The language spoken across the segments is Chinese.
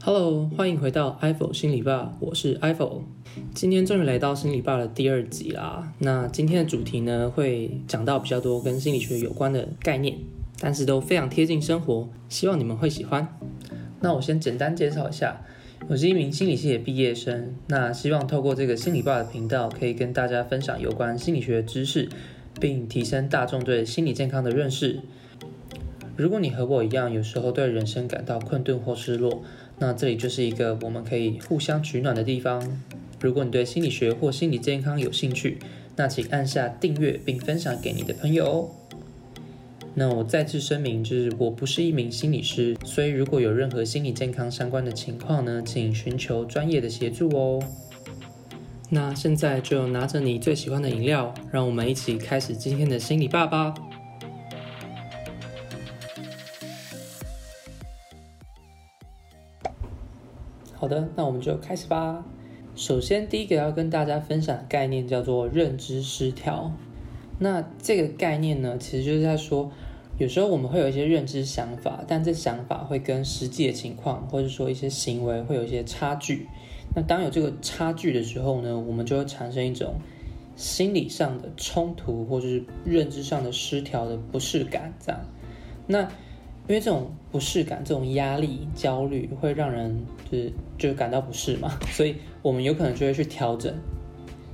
Hello，欢迎回到 IFO 心理吧，我是 IFO。今天终于来到心理吧的第二集啦。那今天的主题呢，会讲到比较多跟心理学有关的概念，但是都非常贴近生活，希望你们会喜欢。那我先简单介绍一下，我是一名心理系的毕业生。那希望透过这个心理吧的频道，可以跟大家分享有关心理学的知识，并提升大众对心理健康的认识。如果你和我一样，有时候对人生感到困顿或失落，那这里就是一个我们可以互相取暖的地方。如果你对心理学或心理健康有兴趣，那请按下订阅并分享给你的朋友哦。那我再次声明，就是我不是一名心理师，所以如果有任何心理健康相关的情况呢，请寻求专业的协助哦。那现在就拿着你最喜欢的饮料，让我们一起开始今天的心理吧吧。好的，那我们就开始吧。首先，第一个要跟大家分享的概念叫做认知失调。那这个概念呢，其实就是在说，有时候我们会有一些认知想法，但这想法会跟实际的情况，或者说一些行为会有一些差距。那当有这个差距的时候呢，我们就会产生一种心理上的冲突，或者是认知上的失调的不适感，这样。那因为这种不适感、这种压力、焦虑会让人就是就是感到不适嘛，所以我们有可能就会去调整。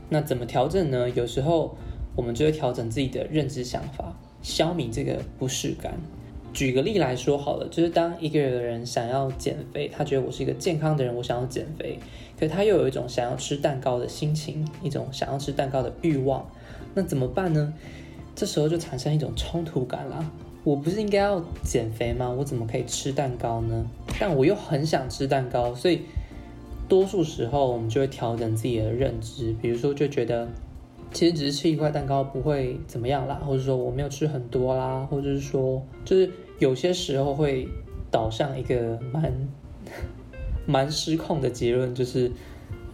那怎么调整呢？有时候我们就会调整自己的认知想法，消弭这个不适感。举个例来说好了，就是当一个人想要减肥，他觉得我是一个健康的人，我想要减肥，可是他又有一种想要吃蛋糕的心情，一种想要吃蛋糕的欲望，那怎么办呢？这时候就产生一种冲突感啦。我不是应该要减肥吗？我怎么可以吃蛋糕呢？但我又很想吃蛋糕，所以多数时候我们就会调整自己的认知，比如说就觉得其实只是吃一块蛋糕不会怎么样啦，或者说我没有吃很多啦，或者是说就是有些时候会导向一个蛮 蛮失控的结论，就是。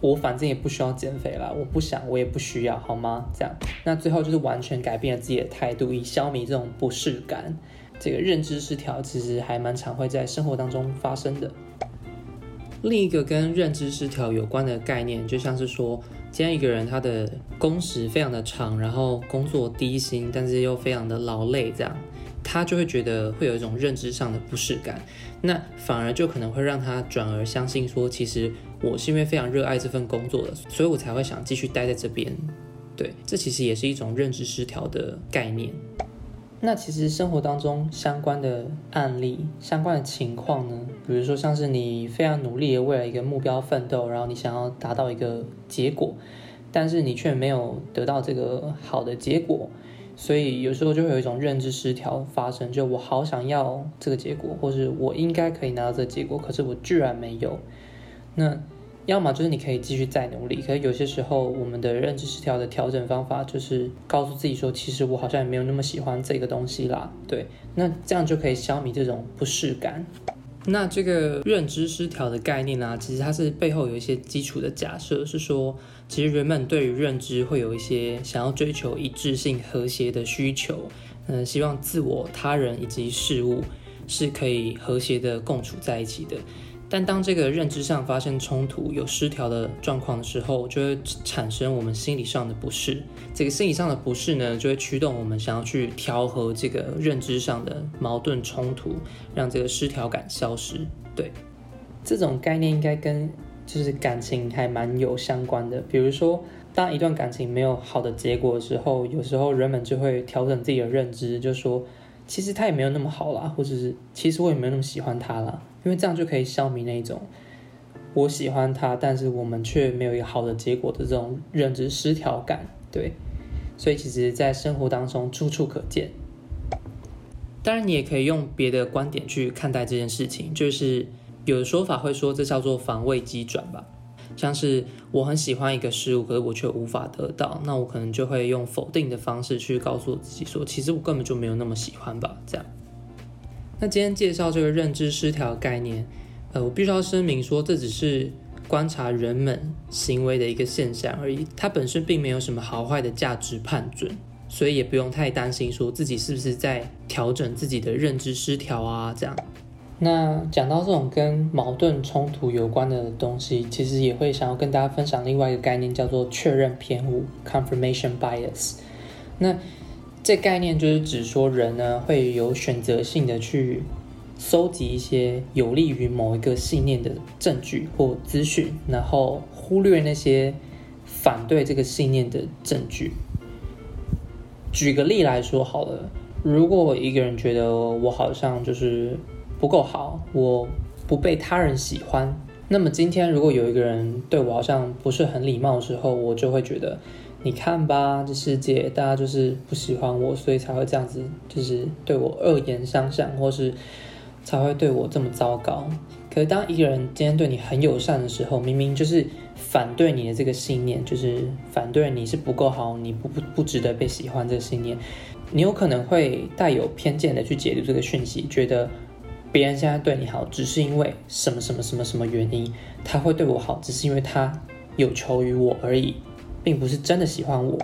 我反正也不需要减肥了，我不想，我也不需要，好吗？这样，那最后就是完全改变了自己的态度，以消弭这种不适感。这个认知失调其实还蛮常会在生活当中发生的。另一个跟认知失调有关的概念，就像是说，今天一个人他的工时非常的长，然后工作低薪，但是又非常的劳累，这样。他就会觉得会有一种认知上的不适感，那反而就可能会让他转而相信说，其实我是因为非常热爱这份工作的，所以我才会想继续待在这边。对，这其实也是一种认知失调的概念。那其实生活当中相关的案例、相关的情况呢，比如说像是你非常努力的为了一个目标奋斗，然后你想要达到一个结果，但是你却没有得到这个好的结果。所以有时候就会有一种认知失调发生，就我好想要这个结果，或是我应该可以拿到这个结果，可是我居然没有。那要么就是你可以继续再努力，可是有些时候我们的认知失调的调整方法就是告诉自己说，其实我好像也没有那么喜欢这个东西啦。对，那这样就可以消弭这种不适感。那这个认知失调的概念呢、啊，其实它是背后有一些基础的假设，是说，其实人们对于认知会有一些想要追求一致性、和谐的需求，嗯，希望自我、他人以及事物是可以和谐的共处在一起的。但当这个认知上发生冲突、有失调的状况的时候，就会产生我们心理上的不适。这个心理上的不适呢，就会驱动我们想要去调和这个认知上的矛盾冲突，让这个失调感消失。对，这种概念应该跟就是感情还蛮有相关的。比如说，当一段感情没有好的结果的时候，有时候人们就会调整自己的认知，就说其实他也没有那么好啦，或者是其实我也没有那么喜欢他啦。因为这样就可以消弭那种我喜欢他，但是我们却没有一个好的结果的这种认知失调感，对。所以其实，在生活当中处处可见。当然，你也可以用别的观点去看待这件事情，就是有的说法会说这叫做防卫机转吧。像是我很喜欢一个事物，可是我却无法得到，那我可能就会用否定的方式去告诉自己说，其实我根本就没有那么喜欢吧，这样。那今天介绍这个认知失调概念，呃，我必须要声明说，这只是观察人们行为的一个现象而已，它本身并没有什么好坏的价值判准，所以也不用太担心说自己是不是在调整自己的认知失调啊，这样。那讲到这种跟矛盾冲突有关的东西，其实也会想要跟大家分享另外一个概念，叫做确认偏误 （confirmation bias）。那这概念就是指说人呢会有选择性的去搜集一些有利于某一个信念的证据或资讯，然后忽略那些反对这个信念的证据。举个例来说好了，如果一个人觉得我好像就是不够好，我不被他人喜欢，那么今天如果有一个人对我好像不是很礼貌的时候，我就会觉得，你看吧，这世界大家就是不喜欢我，所以才会这样子，就是对我恶言相向，或是才会对我这么糟糕。可是当一个人今天对你很友善的时候，明明就是反对你的这个信念，就是反对你是不够好，你不不不值得被喜欢这个信念，你有可能会带有偏见的去解读这个讯息，觉得。别人现在对你好，只是因为什么什么什么什么原因，他会对我好，只是因为他有求于我而已，并不是真的喜欢我。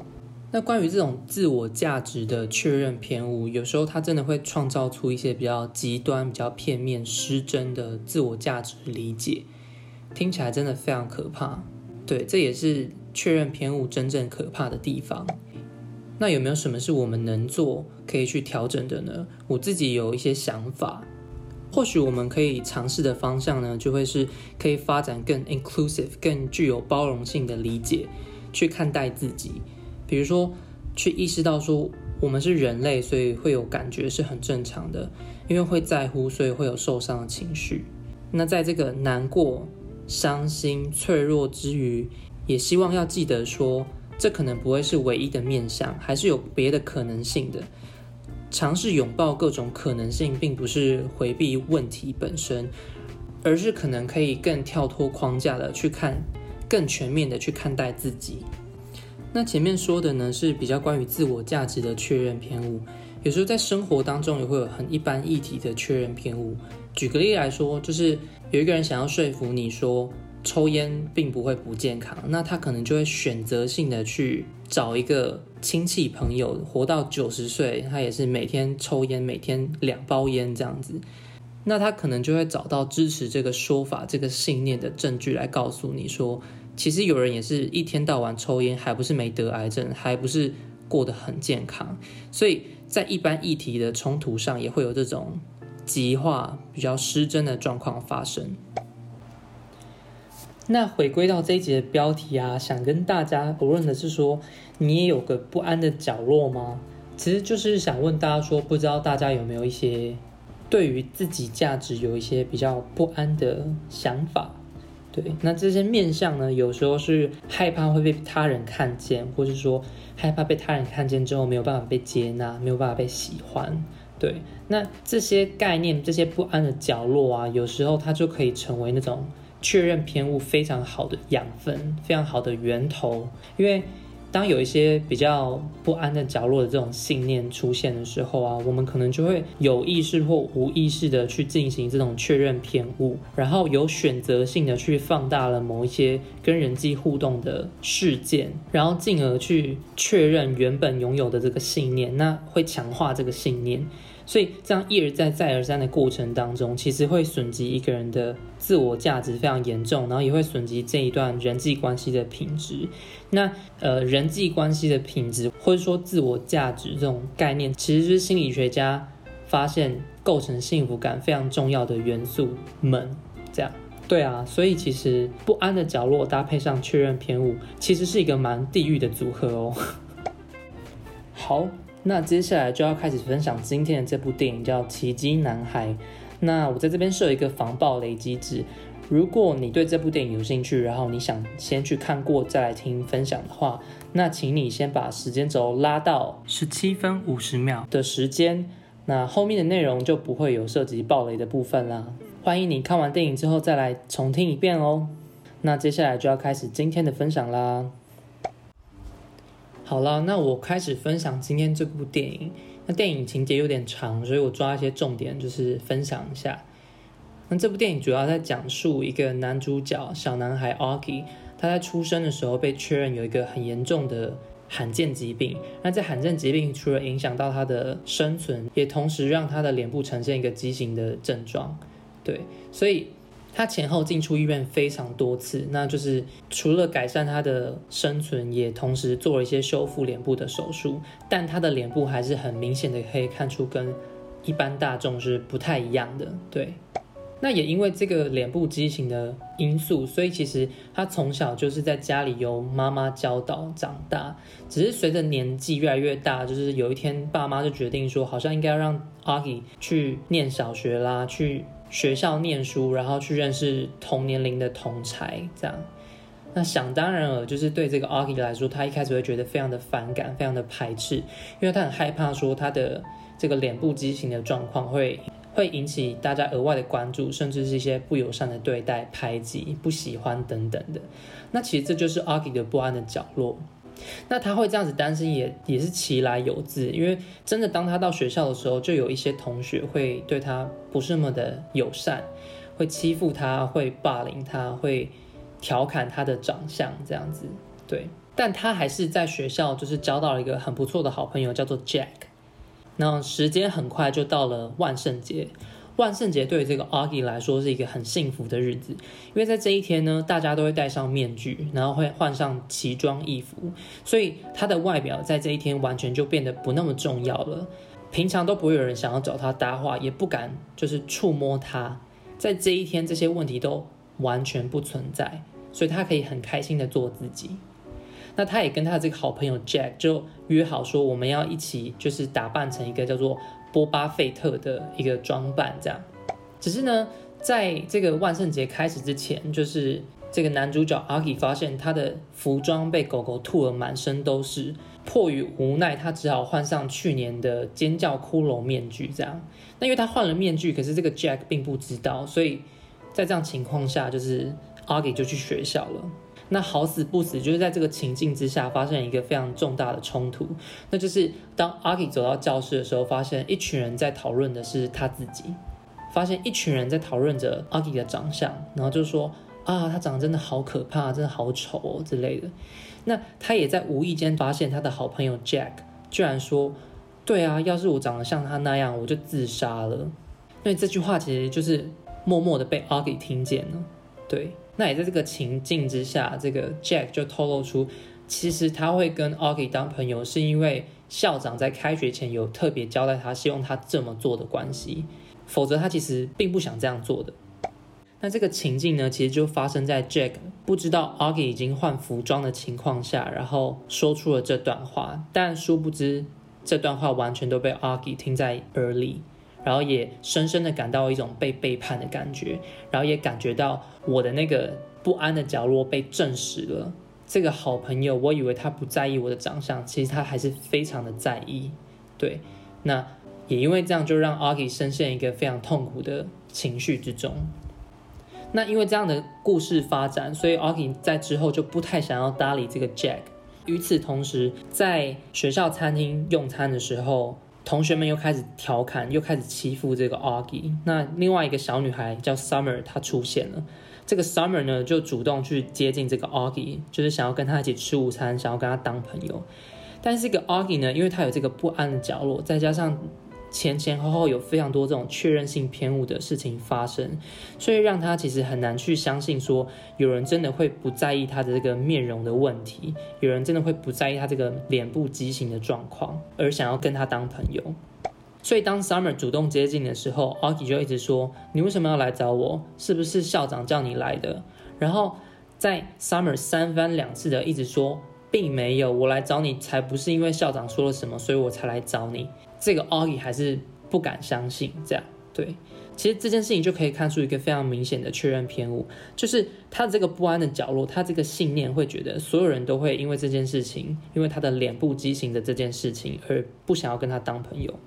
那关于这种自我价值的确认偏误，有时候它真的会创造出一些比较极端、比较片面、失真的自我价值理解，听起来真的非常可怕。对，这也是确认偏误真正可怕的地方。那有没有什么是我们能做可以去调整的呢？我自己有一些想法。或许我们可以尝试的方向呢，就会是可以发展更 inclusive、更具有包容性的理解，去看待自己。比如说，去意识到说，我们是人类，所以会有感觉是很正常的，因为会在乎，所以会有受伤的情绪。那在这个难过、伤心、脆弱之余，也希望要记得说，这可能不会是唯一的面向，还是有别的可能性的。尝试拥抱各种可能性，并不是回避问题本身，而是可能可以更跳脱框架的去看，更全面的去看待自己。那前面说的呢，是比较关于自我价值的确认偏误。有时候在生活当中也会有很一般议题的确认偏误。举个例来说，就是有一个人想要说服你说，抽烟并不会不健康，那他可能就会选择性的去找一个亲戚朋友，活到九十岁，他也是每天抽烟，每天两包烟这样子，那他可能就会找到支持这个说法、这个信念的证据来告诉你说，其实有人也是一天到晚抽烟，还不是没得癌症，还不是过得很健康，所以在一般议题的冲突上，也会有这种极化、比较失真的状况发生。那回归到这一集的标题啊，想跟大家讨论的是说，你也有个不安的角落吗？其实就是想问大家说，不知道大家有没有一些对于自己价值有一些比较不安的想法？对，那这些面相呢，有时候是害怕会被他人看见，或是说害怕被他人看见之后没有办法被接纳，没有办法被喜欢。对，那这些概念，这些不安的角落啊，有时候它就可以成为那种。确认偏误非常好的养分，非常好的源头。因为当有一些比较不安的角落的这种信念出现的时候啊，我们可能就会有意识或无意识的去进行这种确认偏误，然后有选择性的去放大了某一些跟人际互动的事件，然后进而去确认原本拥有的这个信念，那会强化这个信念。所以这样一而再、再而三的过程当中，其实会损及一个人的自我价值非常严重，然后也会损及这一段人际关系的品质。那呃，人际关系的品质，或者说自我价值这种概念，其实是心理学家发现构成幸福感非常重要的元素们。这样，对啊，所以其实不安的角落搭配上确认偏误，其实是一个蛮地狱的组合哦。好。那接下来就要开始分享今天的这部电影，叫《奇迹男孩》。那我在这边设一个防爆雷机制，如果你对这部电影有兴趣，然后你想先去看过再来听分享的话，那请你先把时间轴拉到十七分五十秒的时间，那后面的内容就不会有涉及爆雷的部分啦。欢迎你看完电影之后再来重听一遍哦。那接下来就要开始今天的分享啦。好了，那我开始分享今天这部电影。那电影情节有点长，所以我抓一些重点，就是分享一下。那这部电影主要在讲述一个男主角小男孩 a u g i 他在出生的时候被确认有一个很严重的罕见疾病。那这罕见疾病除了影响到他的生存，也同时让他的脸部呈现一个畸形的症状。对，所以他前后进出医院非常多次，那就是除了改善他的生存，也同时做了一些修复脸部的手术，但他的脸部还是很明显的可以看出跟一般大众是不太一样的，对。那也因为这个脸部畸形的因素，所以其实他从小就是在家里由妈妈教导长大。只是随着年纪越来越大，就是有一天爸妈就决定说，好像应该要让阿吉去念小学啦，去学校念书，然后去认识同年龄的同才，这样。那想当然了，就是对这个 Augie 来说，他一开始会觉得非常的反感，非常的排斥，因为他很害怕说他的这个脸部畸形的状况会。会引起大家额外的关注，甚至是一些不友善的对待、排挤、不喜欢等等的。那其实这就是 Aki 的不安的角落。那他会这样子担心也，也是其来有自，因为真的当他到学校的时候，就有一些同学会对他不是那么的友善，会欺负他，会霸凌他，会调侃他的长相这样子。对，但他还是在学校就是交到了一个很不错的好朋友，叫做 Jack。那时间很快就到了万圣节。万圣节对于这个 Augie 来说是一个很幸福的日子，因为在这一天呢，大家都会戴上面具，然后会换上奇装异服，所以他的外表在这一天完全就变得不那么重要了。平常都不会有人想要找他搭话，也不敢就是触摸他。在这一天，这些问题都完全不存在，所以他可以很开心的做自己。那他也跟他的这个好朋友 Jack 就约好说，我们要一起就是打扮成一个叫做波巴费特的一个装扮，这样。只是呢，在这个万圣节开始之前，就是这个男主角 Augie 发现他的服装被狗狗吐了满身都是，迫于无奈，他只好换上去年的尖叫骷髅面具，这样。那因为他换了面具，可是这个 Jack 并不知道，所以在这样情况下，就是 Augie 就去学校了。那好死不死，就是在这个情境之下，发生一个非常重大的冲突。那就是当 Augie 走到教室的时候，发现一群人在讨论的是他自己，发现一群人在讨论着 Augie 的长相，然后就说啊，他长得真的好可怕，真的好丑哦之类的。那他也在无意间发现他的好朋友 Jack 居然说，对啊，要是我长得像他那样，我就自杀了。因为这句话其实就是默默的被 Augie 听见了，对。那也在这个情境之下，这个 Jack 就透露出，其实他会跟 Augie 当朋友，是因为校长在开学前有特别交代他，希望他这么做的关系，否则他其实并不想这样做的。那这个情境呢，其实就发生在 Jack 不知道 Augie 已经换服装的情况下，然后说出了这段话，但殊不知这段话完全都被 Augie 听在耳里。然后也深深的感到一种被背叛的感觉，然后也感觉到我的那个不安的角落被证实了。这个好朋友，我以为他不在意我的长相，其实他还是非常的在意。对，那也因为这样，就让 Augie 深陷一个非常痛苦的情绪之中。那因为这样的故事发展，所以 Augie 在之后就不太想要搭理这个 Jack。与此同时，在学校餐厅用餐的时候，同学们又开始调侃，又开始欺负这个 Augie。那另外一个小女孩叫 Summer，她出现了。这个 Summer 呢，就主动去接近这个 Augie，就是想要跟她一起吃午餐，想要跟她当朋友。但是这个 Augie 呢，因为她有这个不安的角落，再加上前前后后有非常多这种确认性偏误的事情发生，所以让他其实很难去相信说有人真的会不在意他的这个面容的问题，有人真的会不在意他这个脸部畸形的状况，而想要跟他当朋友。所以当 Summer 主动接近的时候，Augie 就一直说：“你为什么要来找我？是不是校长叫你来的？”然后在 Summer 三番两次的一直说：“并没有，我来找你才不是因为校长说了什么，所以我才来找你。”这个 Augie 还是不敢相信，这样对。其实这件事情就可以看出一个非常明显的确认偏误，就是他的这个不安的角落，他这个信念会觉得所有人都会因为这件事情，因为他的脸部畸形的这件事情而不想要跟他当朋友。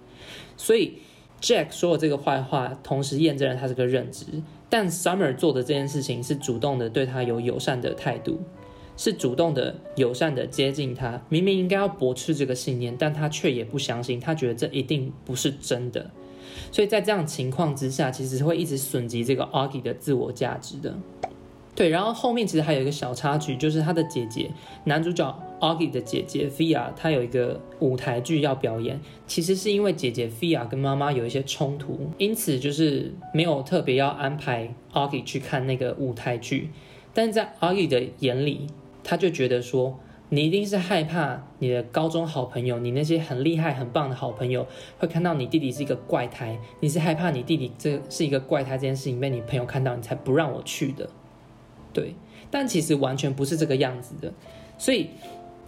所以 Jack 说了这个坏话，同时验证了他这个认知。但 Summer 做的这件事情是主动的对他有友善的态度。是主动的、友善的接近他，明明应该要驳斥这个信念，但他却也不相信，他觉得这一定不是真的。所以在这样情况之下，其实会一直损及这个 Augie 的自我价值的。对，然后后面其实还有一个小插曲，就是他的姐姐，男主角 Auggie 的姐姐 Fia，她有一个舞台剧要表演。其实是因为姐姐 Fia 跟妈妈有一些冲突，因此就是没有特别要安排 Auggie 去看那个舞台剧。但是在 Auggie 的眼里，他就觉得说，你一定是害怕你的高中好朋友，你那些很厉害、很棒的好朋友会看到你弟弟是一个怪胎，你是害怕你弟弟这是一个怪胎这件事情被你朋友看到，你才不让我去的。对，但其实完全不是这个样子的，所以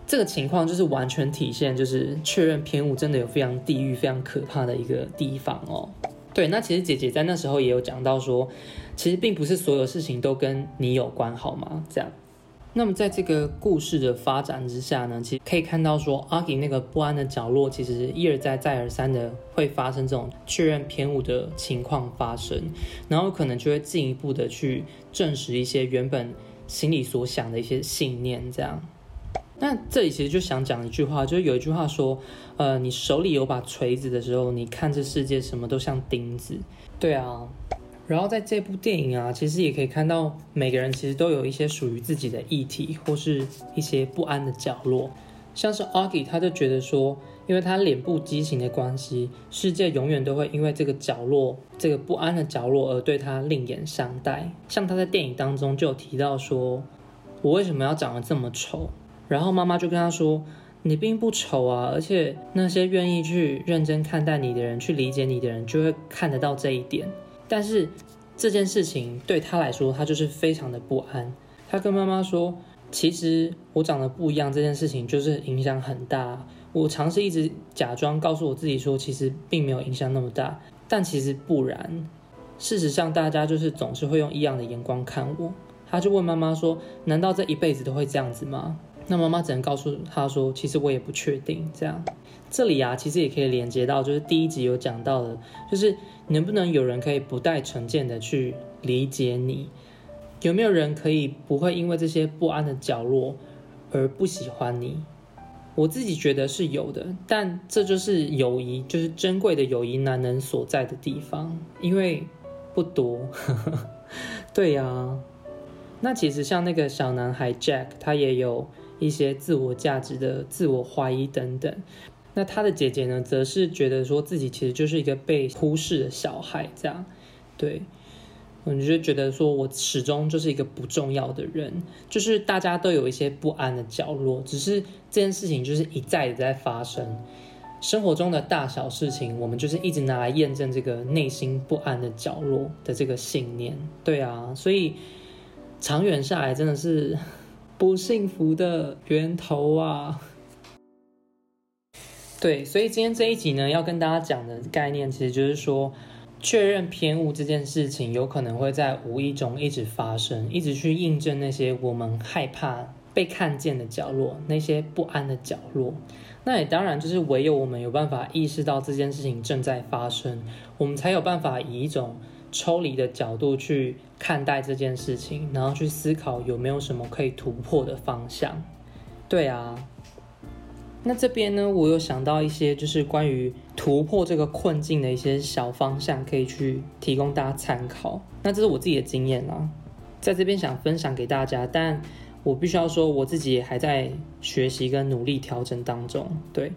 这个情况就是完全体现，就是确认偏误真的有非常地狱、非常可怕的一个地方哦。对，那其实姐姐在那时候也有讲到说，其实并不是所有事情都跟你有关，好吗？这样。那么在这个故事的发展之下呢，其实可以看到说，Auggie 那个不安的角落，其实一而再、再而三的会发生这种确认偏误的情况发生，然后可能就会进一步的去证实一些原本心里所想的一些信念。这样，那这里其实就想讲一句话，就是有一句话说，呃，你手里有把锤子的时候，你看这世界什么都像钉子。对啊。然后在这部电影啊，其实也可以看到每个人其实都有一些属于自己的议题，或是一些不安的角落。像是 Augie，他就觉得说，因为他脸部畸形的关系，世界永远都会因为这个角落、这个不安的角落而对他另眼相待。像他在电影当中就有提到说，我为什么要长得这么丑？然后妈妈就跟他说，你并不丑啊，而且那些愿意去认真看待你的人、去理解你的人，就会看得到这一点。但是这件事情对他来说，他就是非常的不安。他跟妈妈说：“其实我长得不一样，这件事情就是影响很大。我尝试一直假装告诉我自己说，其实并没有影响那么大，但其实不然。事实上，大家就是总是会用异样的眼光看我。”他就问妈妈说：“难道这一辈子都会这样子吗？”那妈妈只能告诉他说：“其实我也不确定。”这样，这里啊，其实也可以连接到，就是第一集有讲到的，就是。能不能有人可以不带成见的去理解你？有没有人可以不会因为这些不安的角落而不喜欢你？我自己觉得是有的，但这就是友谊，就是珍贵的友谊难能所在的地方，因为不多。对呀、那其实像那个小男孩 Jack，他也有一些自我价值的自我怀疑等等。那他的姐姐呢，则是觉得说自己其实就是一个被忽视的小孩，这样，对，我就觉得说我始终就是一个不重要的人，就是大家都有一些不安的角落，只是这件事情就是一再的在发生，生活中的大小事情，我们就是一直拿来验证这个内心不安的角落的这个信念，对啊，所以长远下来真的是不幸福的源头啊。对，所以今天这一集呢，要跟大家讲的概念，其实就是说，确认偏误这件事情，有可能会在无意中一直发生，一直去印证那些我们害怕被看见的角落，那些不安的角落。那也当然，就是唯有我们有办法意识到这件事情正在发生，我们才有办法以一种抽离的角度去看待这件事情，然后去思考有没有什么可以突破的方向。对啊。那这边呢，我有想到一些就是关于突破这个困境的一些小方向，可以去提供大家参考。那这是我自己的经验啦，在这边想分享给大家，但我必须要说，我自己也还在学习跟努力调整当中。对，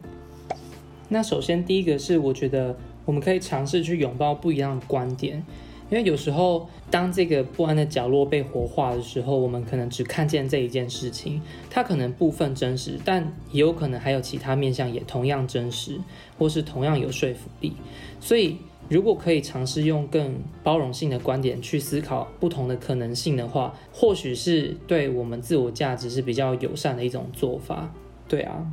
那首先第一个是，我觉得我们可以尝试去拥抱不一样的观点。因为有时候，当这个不安的角落被活化的时候，我们可能只看见这一件事情，它可能部分真实，但也有可能还有其他面向也同样真实，或是同样有说服力。所以，如果可以尝试用更包容性的观点去思考不同的可能性的话，或许是对我们自我价值是比较友善的一种做法。对啊。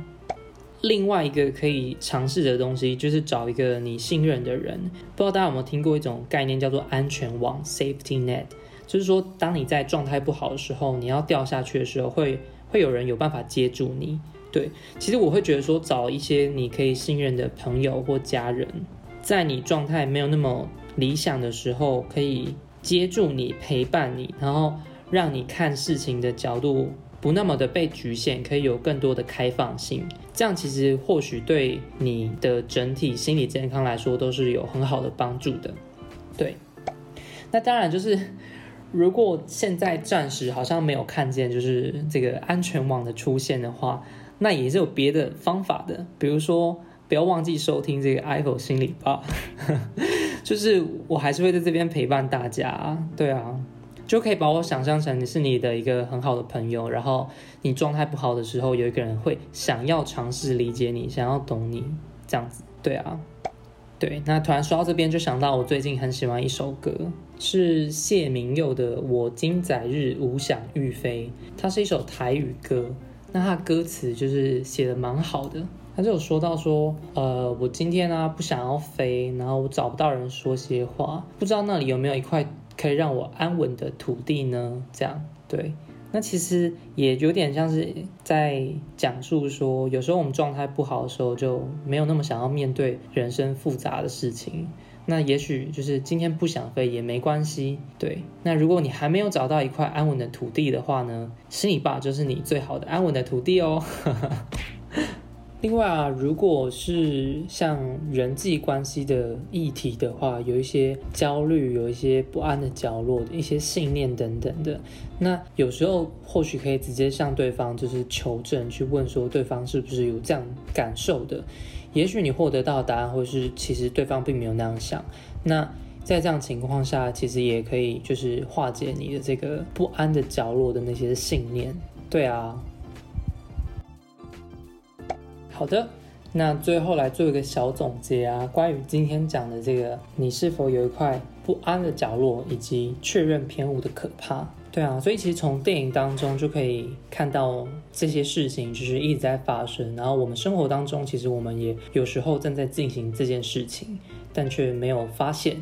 另外一个可以尝试的东西，就是找一个你信任的人。不知道大家有没有听过一种概念，叫做安全网 （safety net）。就是说，当你在状态不好的时候，你要掉下去的时候，会会有人有办法接住你。对，其实我会觉得说，找一些你可以信任的朋友或家人，在你状态没有那么理想的时候，可以接住你、陪伴你，然后让你看事情的角度不那么的被局限，可以有更多的开放性。这样其实或许对你的整体心理健康来说都是有很好的帮助的。对，那当然就是如果现在暂时好像没有看见就是这个安全网的出现的话，那也是有别的方法的，比如说不要忘记收听这个 IVO 心理吧，就是我还是会在这边陪伴大家，对啊，就可以把我想象成你是你的一个很好的朋友，然后你状态不好的时候，有一个人会想要尝试理解你，想要懂你，这样子，对啊。对，那突然说到这边，就想到我最近很喜欢一首歌，是谢明佑的《我今载日无想欲飞》，它是一首台语歌。那它歌词就是写的蛮好的，它就有说到说，呃，我今天呢、啊、不想要飞，然后我找不到人说些话，不知道那里有没有一块可以让我安稳的土地呢？这样，对。那其实也有点像是在讲述说，有时候我们状态不好的时候，就没有那么想要面对人生复杂的事情。那也许就是今天不想飞也没关系，对。那如果你还没有找到一块安稳的土地的话呢，心理爸就是你最好的安稳的土地哦。另外啊，如果是像人际关系的议题的话，有一些焦虑，有一些不安的角落，一些信念等等的，那有时候或许可以直接向对方就是求证，去问说对方是不是有这样感受的。也许你获得到答案，或是其实对方并没有那样想。那在这样情况下，其实也可以就是化解你的这个不安的角落的那些信念。对啊。好的，那最后来做一个小总结啊，关于今天讲的这个，你是否有一块不安的角落，以及确认偏误的可怕？对啊，所以其实从电影当中就可以看到这些事情就是一直在发生，然后我们生活当中其实我们也有时候正在进行这件事情，但却没有发现。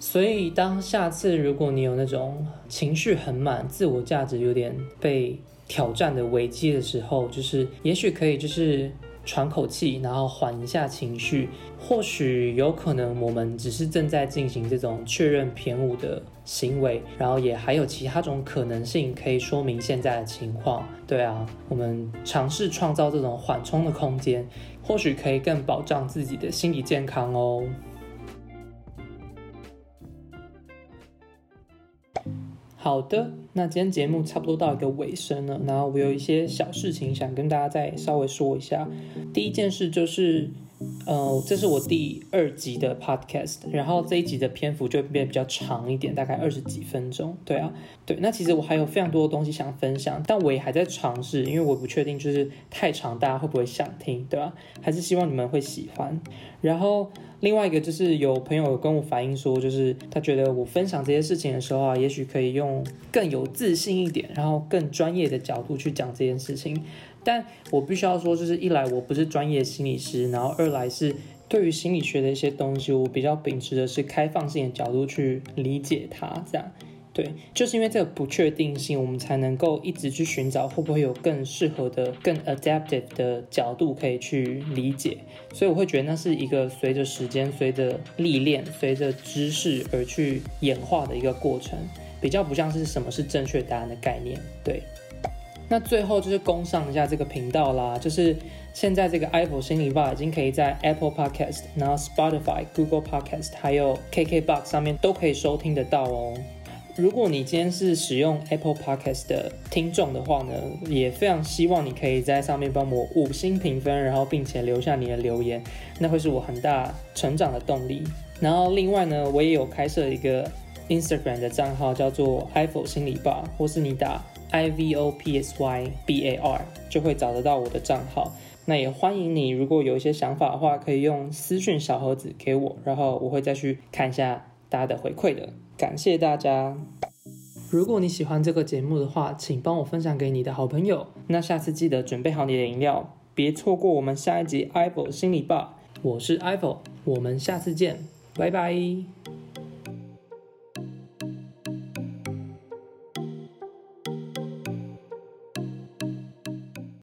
所以当下次如果你有那种情绪很满、自我价值有点被挑战的危机的时候，就是也许可以就是喘口气，然后缓一下情绪。或许有可能我们只是正在进行这种确认偏误的行为，然后也还有其他种可能性可以说明现在的情况。对啊，我们尝试创造这种缓冲的空间，或许可以更保障自己的心理健康哦。好的，那今天节目差不多到一个尾声了，然后我有一些小事情想跟大家再稍微说一下。第一件事就是。呃，这是我第二集的 podcast，然后这一集的篇幅就会变比较长一点，大概二十几分钟。对啊，对，那其实我还有非常多的东西想分享，但我也还在尝试，因为我不确定就是太长大家会不会想听，对吧？还是希望你们会喜欢。然后另外一个就是有朋友跟我反映说，就是他觉得我分享这些事情的时候啊，也许可以用更有自信一点，然后更专业的角度去讲这件事情。但我必须要说，就是一来我不是专业心理师，然后二来是对于心理学的一些东西，我比较秉持的是开放性的角度去理解它。这样，对，就是因为这个不确定性，我们才能够一直去寻找会不会有更适合的、更 adaptive 的角度可以去理解。所以我会觉得那是一个随着时间、随着历练、随着知识而去演化的一个过程，比较不像是什么是正确答案的概念。对。那最后就是攻上一下这个频道啦，就是现在这个 Apple 心理吧已经可以在 Apple Podcast、然后 Spotify、Google Podcast 还有 KKBox 上面都可以收听得到哦。如果你今天是使用 Apple Podcast 的听众的话呢，也非常希望你可以在上面帮我五星评分，然后并且留下你的留言，那会是我很大成长的动力。然后另外呢，我也有开设一个 Instagram 的账号，叫做 IVO 心理吧，或是你打。I V O P S Y B A R 就会找得到我的账号。那也欢迎你，如果有一些想法的话，可以用私讯小盒子给我，然后我会再去看一下大家的回馈的。感谢大家！如果你喜欢这个节目的话，请帮我分享给你的好朋友。那下次记得准备好你的饮料，别错过我们下一集 IVO 心理吧。我是 IVO，我们下次见，拜拜。